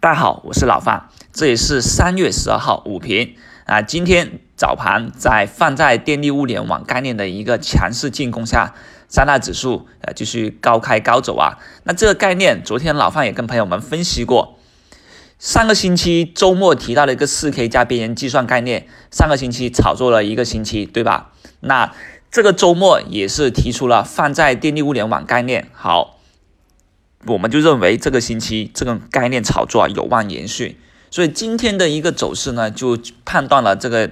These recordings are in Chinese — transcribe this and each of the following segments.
大家好，我是老范，这里是三月十二号午评啊。今天早盘在放在电力物联网概念的一个强势进攻下，三大指数呃继续高开高走啊。那这个概念，昨天老范也跟朋友们分析过，上个星期周末提到了一个四 K 加边缘计算概念，上个星期炒作了一个星期，对吧？那这个周末也是提出了放在电力物联网概念，好。我们就认为这个星期这个概念炒作有望延续，所以今天的一个走势呢，就判断了这个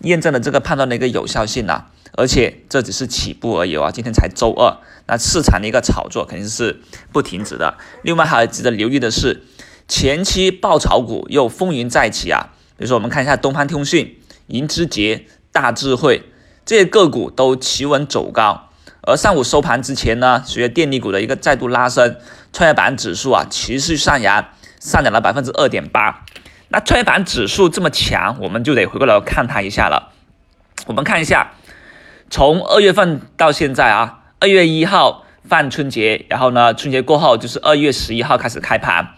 验证了这个判断的一个有效性了。而且这只是起步而已啊，今天才周二，那市场的一个炒作肯定是不停止的。另外还要值得留意的是，前期爆炒股又风云再起啊，比如说我们看一下东方通讯、银之杰、大智慧这些个股都企稳走高。而上午收盘之前呢，随着电力股的一个再度拉升，创业板指数啊持续上扬，上涨了百分之二点八。那创业板指数这么强，我们就得回过来看它一下了。我们看一下，从二月份到现在啊，二月一号放春节，然后呢，春节过后就是二月十一号开始开盘，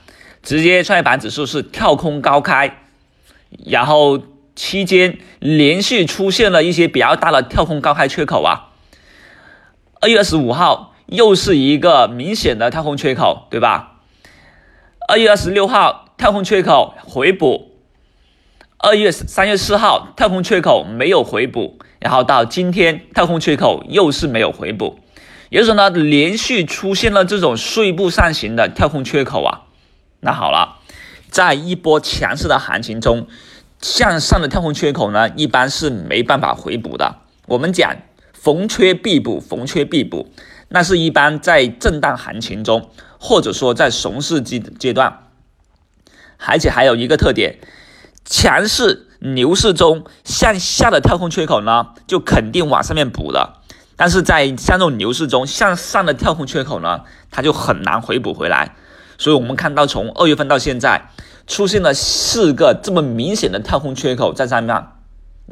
直接创业板指数是跳空高开，然后期间连续出现了一些比较大的跳空高开缺口啊。二月二十五号又是一个明显的跳空缺口，对吧？二月二十六号跳空缺口回补，二月三月四号跳空缺口没有回补，然后到今天跳空缺口又是没有回补，也就是说呢，连续出现了这种碎步上行的跳空缺口啊。那好了，在一波强势的行情中，向上的跳空缺口呢，一般是没办法回补的。我们讲。逢缺必补，逢缺必补，那是一般在震荡行情中，或者说在熊市阶阶段，而且还有一个特点，强势牛市中向下的跳空缺口呢，就肯定往上面补的，但是在像这种牛市中向上的跳空缺口呢，它就很难回补回来。所以，我们看到从二月份到现在，出现了四个这么明显的跳空缺口在上面。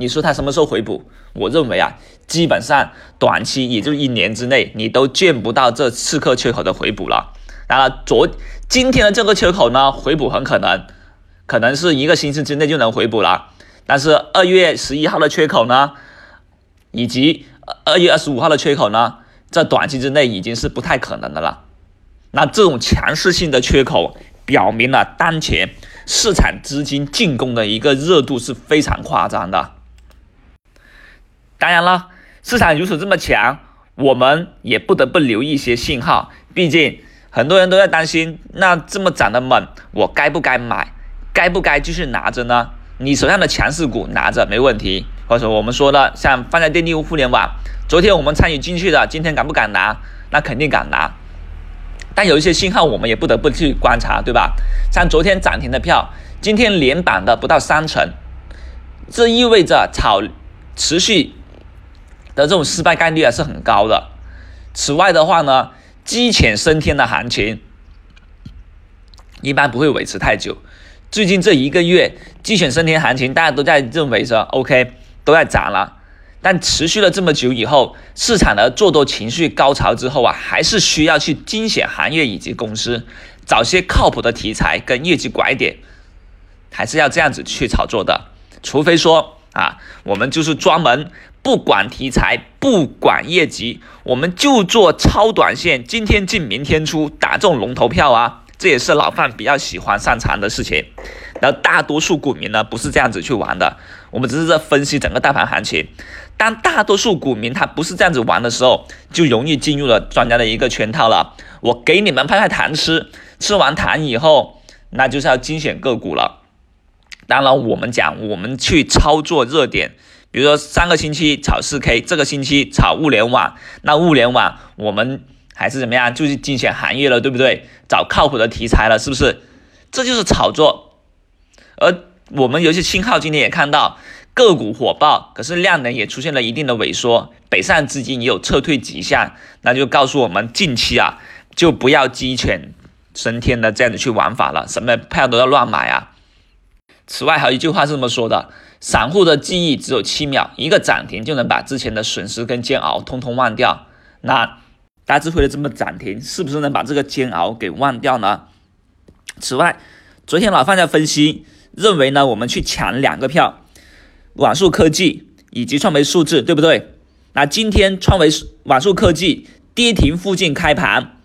你说它什么时候回补？我认为啊，基本上短期也就一年之内，你都见不到这刺客缺口的回补了。当然，昨今天的这个缺口呢，回补很可能，可能是一个星期之内就能回补了。但是二月十一号的缺口呢，以及二月二十五号的缺口呢，在短期之内已经是不太可能的了。那这种强势性的缺口，表明了当前市场资金进攻的一个热度是非常夸张的。当然了，市场如此这么强，我们也不得不留一些信号。毕竟很多人都在担心，那这么涨的猛，我该不该买？该不该继续拿着呢？你手上的强势股拿着没问题，或者我们说的像放在电力互联网，昨天我们参与进去的，今天敢不敢拿？那肯定敢拿。但有一些信号我们也不得不去观察，对吧？像昨天涨停的票，今天连板的不到三成，这意味着炒持续。的这种失败概率啊是很高的。此外的话呢，鸡犬升天的行情一般不会维持太久。最近这一个月鸡犬升天行情，大家都在认为说 OK 都在涨了，但持续了这么久以后，市场的做多情绪高潮之后啊，还是需要去精选行业以及公司，找些靠谱的题材跟业绩拐点，还是要这样子去炒作的。除非说啊，我们就是专门。不管题材，不管业绩，我们就做超短线，今天进，明天出，打中龙头票啊！这也是老范比较喜欢擅长的事情。然后大多数股民呢，不是这样子去玩的。我们只是在分析整个大盘行情。当大多数股民他不是这样子玩的时候，就容易进入了专家的一个圈套了。我给你们拍拍糖吃，吃完糖以后，那就是要精选个股了。当然，我们讲，我们去操作热点。比如说上个星期炒四 K，这个星期炒物联网，那物联网我们还是怎么样，就是精选行业了，对不对？找靠谱的题材了，是不是？这就是炒作。而我们有些信号今天也看到个股火爆，可是量能也出现了一定的萎缩，北上资金也有撤退迹象，那就告诉我们近期啊，就不要鸡犬升天的这样子去玩法了，什么票都要乱买啊。此外，还有一句话是这么说的。散户的记忆只有七秒，一个涨停就能把之前的损失跟煎熬通通忘掉。那大智慧的这么涨停，是不是能把这个煎熬给忘掉呢？此外，昨天老范在分析，认为呢，我们去抢两个票，网速科技以及创维数字，对不对？那今天创维网速科技跌停附近开盘，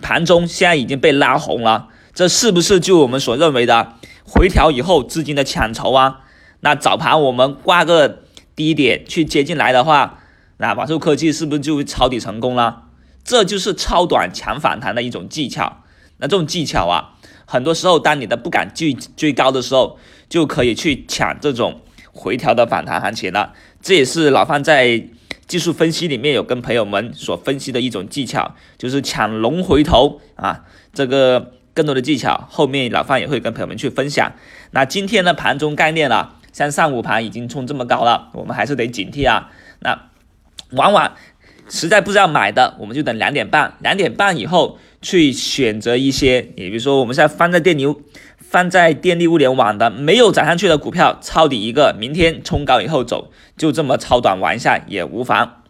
盘中现在已经被拉红了，这是不是就我们所认为的回调以后资金的抢筹啊？那早盘我们挂个低点去接进来的话，那网速科技是不是就抄底成功了？这就是超短抢反弹的一种技巧。那这种技巧啊，很多时候当你的不敢追追高的时候，就可以去抢这种回调的反弹行情了。这也是老范在。技术分析里面有跟朋友们所分析的一种技巧，就是抢龙回头啊，这个更多的技巧，后面老范也会跟朋友们去分享。那今天的盘中概念了，像上午盘已经冲这么高了，我们还是得警惕啊。那往往实在不知道买的，我们就等两点半，两点半以后去选择一些，也比如说我们现在放在电牛。放在电力物联网的没有涨上去的股票抄底一个，明天冲高以后走，就这么超短玩一下也无妨。